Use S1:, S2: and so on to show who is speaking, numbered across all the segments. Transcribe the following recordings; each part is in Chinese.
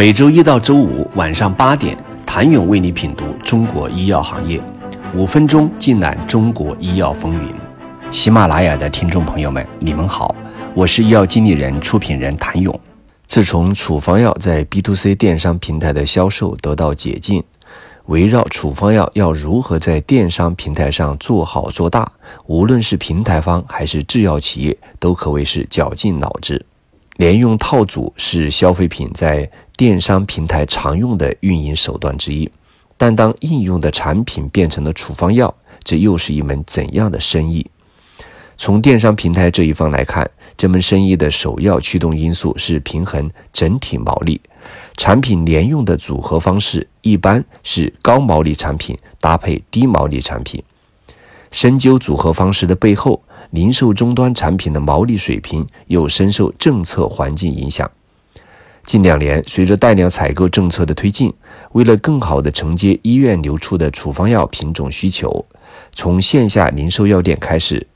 S1: 每周一到周五晚上八点，谭勇为你品读中国医药行业，五分钟尽览中国医药风云。喜马拉雅的听众朋友们，你们好，我是医药经理人、出品人谭勇。自从处方药在 B to C 电商平台的销售得到解禁，围绕处方药要如何在电商平台上做好做大，无论是平台方还是制药企业，都可谓是绞尽脑汁。联用套组是消费品在电商平台常用的运营手段之一，但当应用的产品变成了处方药，这又是一门怎样的生意？从电商平台这一方来看，这门生意的首要驱动因素是平衡整体毛利。产品联用的组合方式一般是高毛利产品搭配低毛利产品。深究组合方式的背后，零售终端产品的毛利水平又深受政策环境影响。近两年，随着带量采购政策的推进，为了更好地承接医院流出的处方药品种需求，从线下零售药店开始。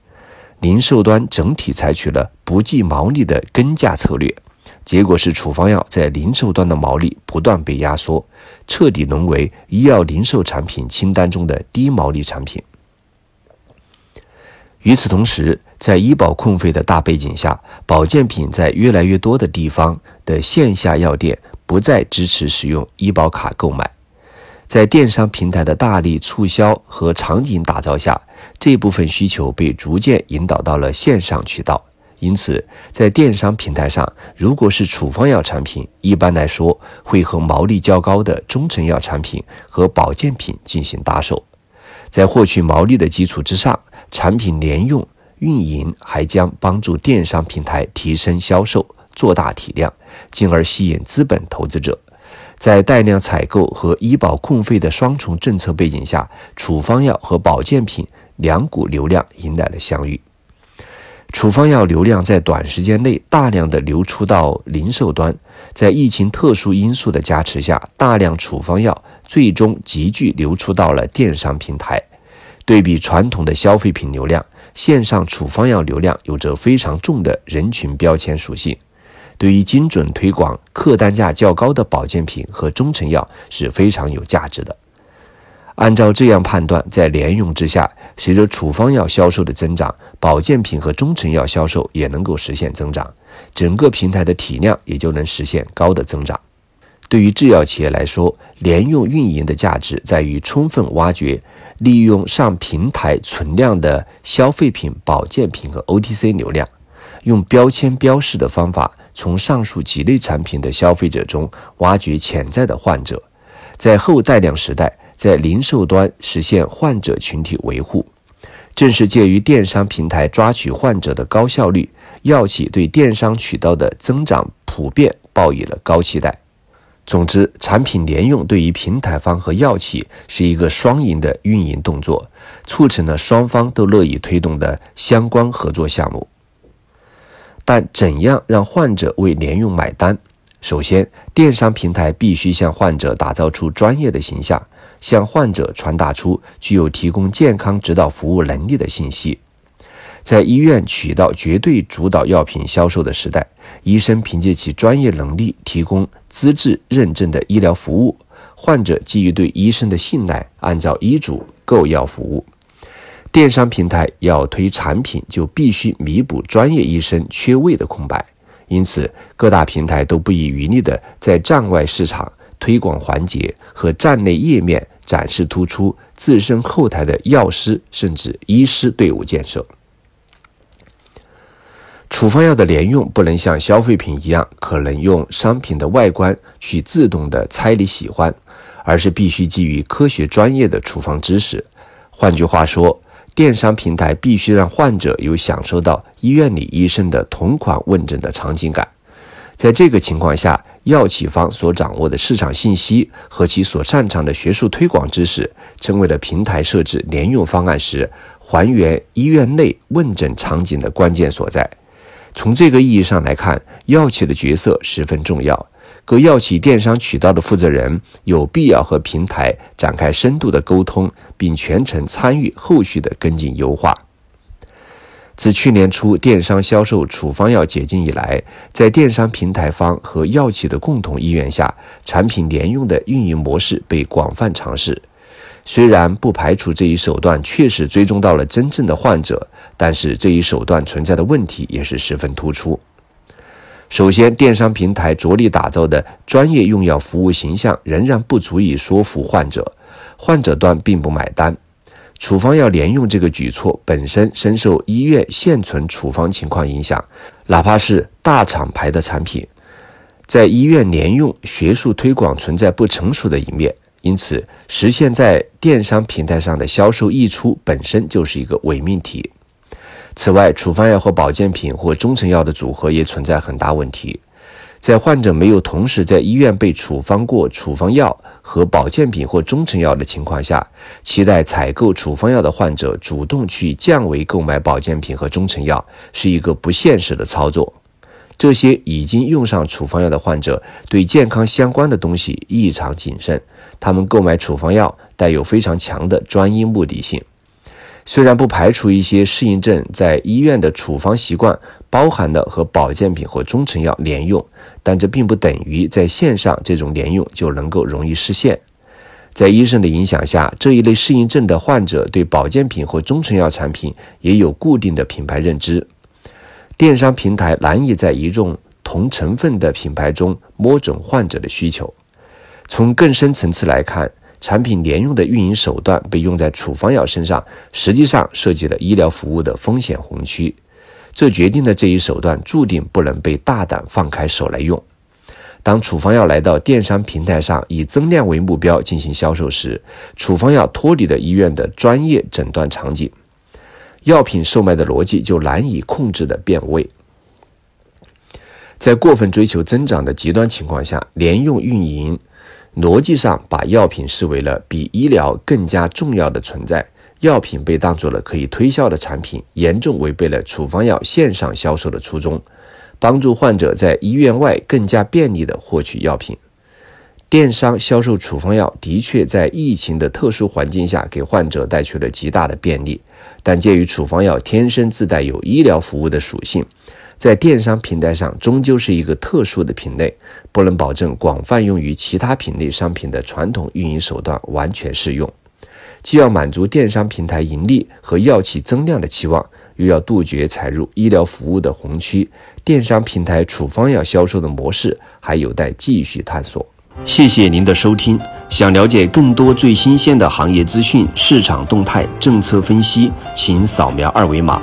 S1: 零售端整体采取了不计毛利的跟价策略，结果是处方药在零售端的毛利不断被压缩，彻底沦为医药零售产品清单中的低毛利产品。与此同时，在医保控费的大背景下，保健品在越来越多的地方的线下药店不再支持使用医保卡购买。在电商平台的大力促销和场景打造下，这部分需求被逐渐引导到了线上渠道。因此，在电商平台上，如果是处方药产品，一般来说会和毛利较高的中成药产品和保健品进行搭售。在获取毛利的基础之上，产品联用运营还将帮助电商平台提升销售、做大体量，进而吸引资本投资者。在带量采购和医保控费的双重政策背景下，处方药和保健品两股流量迎来了相遇。处方药流量在短时间内大量的流出到零售端，在疫情特殊因素的加持下，大量处方药最终急剧流出到了电商平台。对比传统的消费品流量，线上处方药流量有着非常重的人群标签属性。对于精准推广客单价较高的保健品和中成药是非常有价值的。按照这样判断，在联用之下，随着处方药销售的增长，保健品和中成药销售也能够实现增长，整个平台的体量也就能实现高的增长。对于制药企业来说，联用运营的价值在于充分挖掘利用上平台存量的消费品、保健品和 OTC 流量，用标签标识的方法。从上述几类产品的消费者中挖掘潜在的患者，在后带量时代，在零售端实现患者群体维护，正是介于电商平台抓取患者的高效率，药企对电商渠道的增长普遍抱以了高期待。总之，产品联用对于平台方和药企是一个双赢的运营动作，促成了双方都乐意推动的相关合作项目。但怎样让患者为联用买单？首先，电商平台必须向患者打造出专业的形象，向患者传达出具有提供健康指导服务能力的信息。在医院取到绝对主导药品销售的时代，医生凭借其专业能力提供资质认证的医疗服务，患者基于对医生的信赖，按照医嘱购药服务。电商平台要推产品，就必须弥补专业医生缺位的空白。因此，各大平台都不遗余力地在站外市场推广环节和站内页面展示突出自身后台的药师甚至医师队伍建设。处方药的联用不能像消费品一样，可能用商品的外观去自动的猜你喜欢，而是必须基于科学专业的处方知识。换句话说，电商平台必须让患者有享受到医院里医生的同款问诊的场景感。在这个情况下，药企方所掌握的市场信息和其所擅长的学术推广知识，成为了平台设置联用方案时还原医院内问诊场景的关键所在。从这个意义上来看，药企的角色十分重要。各药企电商渠道的负责人有必要和平台展开深度的沟通，并全程参与后续的跟进优化。自去年初电商销售处方药解禁以来，在电商平台方和药企的共同意愿下，产品联用的运营模式被广泛尝试。虽然不排除这一手段确实追踪到了真正的患者，但是这一手段存在的问题也是十分突出。首先，电商平台着力打造的专业用药服务形象仍然不足以说服患者，患者端并不买单。处方药联用这个举措本身深受医院现存处方情况影响，哪怕是大厂牌的产品，在医院联用学术推广存在不成熟的一面，因此实现在电商平台上的销售溢出本身就是一个伪命题。此外，处方药和保健品或中成药的组合也存在很大问题。在患者没有同时在医院被处方过处方药和保健品或中成药的情况下，期待采购处方药的患者主动去降维购买保健品和中成药，是一个不现实的操作。这些已经用上处方药的患者对健康相关的东西异常谨慎，他们购买处方药带有非常强的专一目的性。虽然不排除一些适应症在医院的处方习惯包含了和保健品或中成药联用，但这并不等于在线上这种联用就能够容易实现。在医生的影响下，这一类适应症的患者对保健品或中成药产品也有固定的品牌认知。电商平台难以在一众同成分的品牌中摸准患者的需求。从更深层次来看，产品联用的运营手段被用在处方药身上，实际上涉及了医疗服务的风险红区，这决定了这一手段注定不能被大胆放开手来用。当处方药来到电商平台上以增量为目标进行销售时，处方药脱离了医院的专业诊断场景，药品售卖的逻辑就难以控制的变味。在过分追求增长的极端情况下，联用运营。逻辑上把药品视为了比医疗更加重要的存在，药品被当作了可以推销的产品，严重违背了处方药线上销售的初衷，帮助患者在医院外更加便利地获取药品。电商销售处方药的确在疫情的特殊环境下给患者带去了极大的便利，但鉴于处方药天生自带有医疗服务的属性。在电商平台上，终究是一个特殊的品类，不能保证广泛用于其他品类商品的传统运营手段完全适用。既要满足电商平台盈利和药企增量的期望，又要杜绝踩入医疗服务的红区。电商平台处方药销售的模式还有待继续探索。
S2: 谢谢您的收听。想了解更多最新鲜的行业资讯、市场动态、政策分析，请扫描二维码。